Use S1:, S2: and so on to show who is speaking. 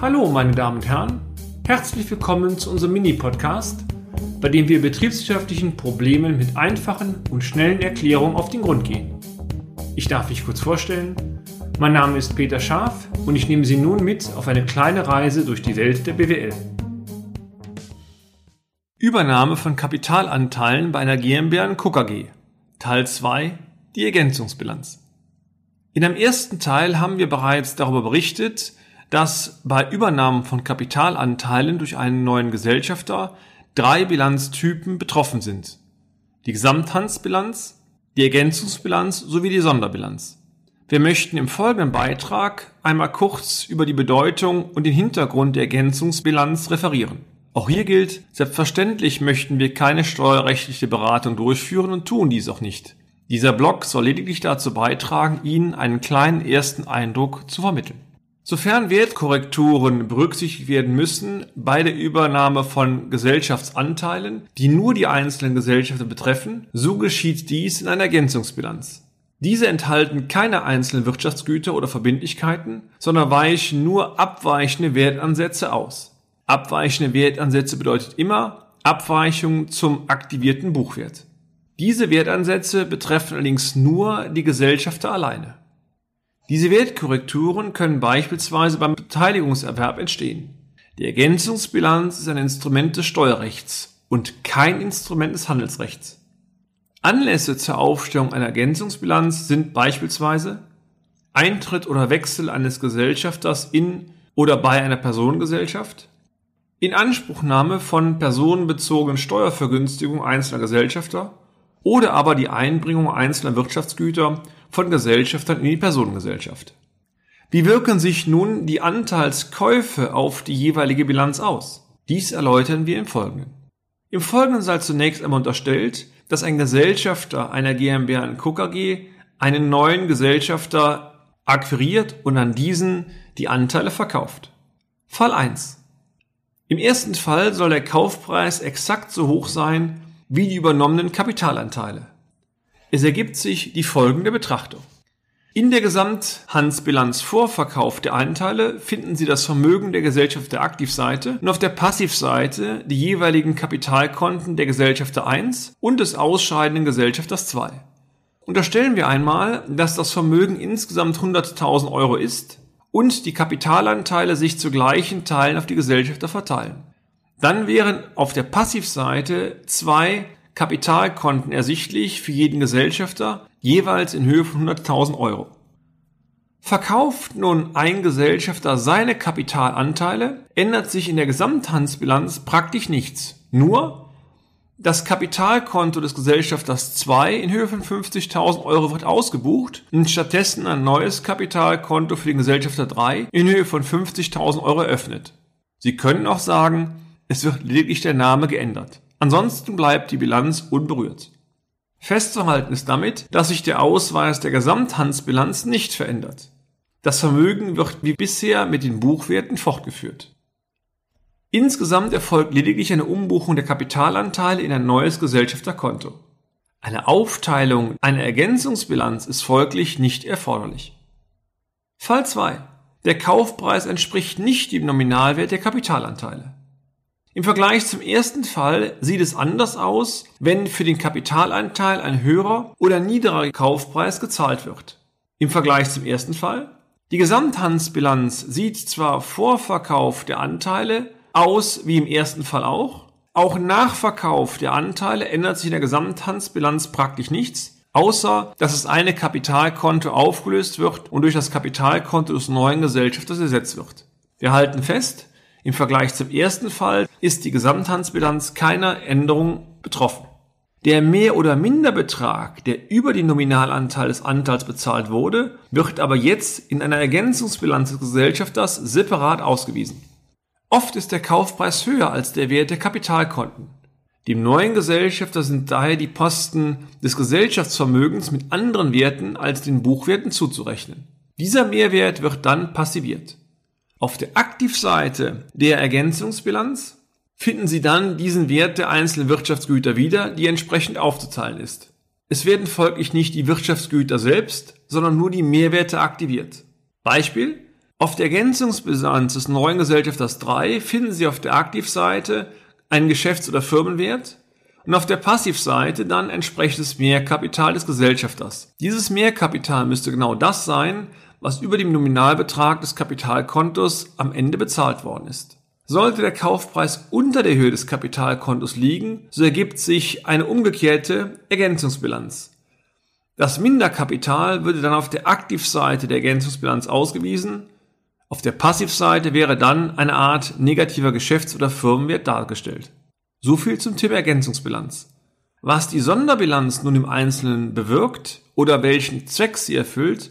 S1: Hallo, meine Damen und Herren. Herzlich willkommen zu unserem Mini-Podcast, bei dem wir betriebswirtschaftlichen Problemen mit einfachen und schnellen Erklärungen auf den Grund gehen. Ich darf mich kurz vorstellen. Mein Name ist Peter Scharf und ich nehme Sie nun mit auf eine kleine Reise durch die Welt der BWL. Übernahme von Kapitalanteilen bei einer GmbH in KG. Teil 2. Die Ergänzungsbilanz. In einem ersten Teil haben wir bereits darüber berichtet, dass bei Übernahmen von Kapitalanteilen durch einen neuen Gesellschafter drei Bilanztypen betroffen sind. Die Gesamthandsbilanz, die Ergänzungsbilanz sowie die Sonderbilanz. Wir möchten im folgenden Beitrag einmal kurz über die Bedeutung und den Hintergrund der Ergänzungsbilanz referieren. Auch hier gilt, selbstverständlich möchten wir keine steuerrechtliche Beratung durchführen und tun dies auch nicht. Dieser Blog soll lediglich dazu beitragen, Ihnen einen kleinen ersten Eindruck zu vermitteln. Sofern Wertkorrekturen berücksichtigt werden müssen bei der Übernahme von Gesellschaftsanteilen, die nur die einzelnen Gesellschaften betreffen, so geschieht dies in einer Ergänzungsbilanz. Diese enthalten keine einzelnen Wirtschaftsgüter oder Verbindlichkeiten, sondern weichen nur abweichende Wertansätze aus. Abweichende Wertansätze bedeutet immer Abweichung zum aktivierten Buchwert. Diese Wertansätze betreffen allerdings nur die Gesellschafter alleine. Diese Wertkorrekturen können beispielsweise beim Beteiligungserwerb entstehen. Die Ergänzungsbilanz ist ein Instrument des Steuerrechts und kein Instrument des Handelsrechts. Anlässe zur Aufstellung einer Ergänzungsbilanz sind beispielsweise Eintritt oder Wechsel eines Gesellschafters in oder bei einer Personengesellschaft, Inanspruchnahme von personenbezogenen Steuervergünstigungen einzelner Gesellschafter oder aber die Einbringung einzelner Wirtschaftsgüter von Gesellschaftern in die Personengesellschaft. Wie wirken sich nun die Anteilskäufe auf die jeweilige Bilanz aus? Dies erläutern wir im Folgenden. Im Folgenden sei zunächst einmal unterstellt, dass ein Gesellschafter einer GmbH in Cook AG einen neuen Gesellschafter akquiriert und an diesen die Anteile verkauft. Fall 1. Im ersten Fall soll der Kaufpreis exakt so hoch sein wie die übernommenen Kapitalanteile. Es ergibt sich die folgende Betrachtung. In der Gesamthandsbilanz vor Verkauf der Anteile finden Sie das Vermögen der Gesellschaft der Aktivseite und auf der Passivseite die jeweiligen Kapitalkonten der Gesellschafter 1 und des ausscheidenden Gesellschafters 2. Unterstellen wir einmal, dass das Vermögen insgesamt 100.000 Euro ist und die Kapitalanteile sich zu gleichen Teilen auf die Gesellschafter verteilen. Dann wären auf der Passivseite zwei Kapitalkonten ersichtlich für jeden Gesellschafter, jeweils in Höhe von 100.000 Euro. Verkauft nun ein Gesellschafter seine Kapitalanteile, ändert sich in der Gesamthandsbilanz praktisch nichts. Nur das Kapitalkonto des Gesellschafters 2 in Höhe von 50.000 Euro wird ausgebucht und stattdessen ein neues Kapitalkonto für den Gesellschafter 3 in Höhe von 50.000 Euro eröffnet. Sie können auch sagen, es wird lediglich der Name geändert. Ansonsten bleibt die Bilanz unberührt. Festzuhalten ist damit, dass sich der Ausweis der Gesamthandsbilanz nicht verändert. Das Vermögen wird wie bisher mit den Buchwerten fortgeführt. Insgesamt erfolgt lediglich eine Umbuchung der Kapitalanteile in ein neues Gesellschafterkonto. Eine Aufteilung einer Ergänzungsbilanz ist folglich nicht erforderlich. Fall 2. Der Kaufpreis entspricht nicht dem Nominalwert der Kapitalanteile. Im Vergleich zum ersten Fall sieht es anders aus, wenn für den Kapitalanteil ein höherer oder niedriger Kaufpreis gezahlt wird. Im Vergleich zum ersten Fall die Gesamthandsbilanz sieht zwar vor Verkauf der Anteile aus wie im ersten Fall auch, auch nach Verkauf der Anteile ändert sich in der Gesamthandsbilanz praktisch nichts, außer dass das eine Kapitalkonto aufgelöst wird und durch das Kapitalkonto des neuen Gesellschafters ersetzt wird. Wir halten fest, im Vergleich zum ersten Fall ist die Gesamthandsbilanz keiner Änderung betroffen. Der Mehr- oder Minderbetrag, der über den Nominalanteil des Anteils bezahlt wurde, wird aber jetzt in einer Ergänzungsbilanz des Gesellschafters separat ausgewiesen. Oft ist der Kaufpreis höher als der Wert der Kapitalkonten. Dem neuen Gesellschafter sind daher die Posten des Gesellschaftsvermögens mit anderen Werten als den Buchwerten zuzurechnen. Dieser Mehrwert wird dann passiviert. Auf der Aktivseite der Ergänzungsbilanz finden Sie dann diesen Wert der einzelnen Wirtschaftsgüter wieder, die entsprechend aufzuteilen ist. Es werden folglich nicht die Wirtschaftsgüter selbst, sondern nur die Mehrwerte aktiviert. Beispiel. Auf der Ergänzungsbilanz des neuen Gesellschafters 3 finden Sie auf der Aktivseite einen Geschäfts- oder Firmenwert und auf der Passivseite dann entsprechendes Mehrkapital des Gesellschafters. Dieses Mehrkapital müsste genau das sein, was über dem Nominalbetrag des Kapitalkontos am Ende bezahlt worden ist. Sollte der Kaufpreis unter der Höhe des Kapitalkontos liegen, so ergibt sich eine umgekehrte Ergänzungsbilanz. Das Minderkapital würde dann auf der Aktivseite der Ergänzungsbilanz ausgewiesen, auf der Passivseite wäre dann eine Art negativer Geschäfts- oder Firmenwert dargestellt. So viel zum Thema Ergänzungsbilanz. Was die Sonderbilanz nun im Einzelnen bewirkt oder welchen Zweck sie erfüllt,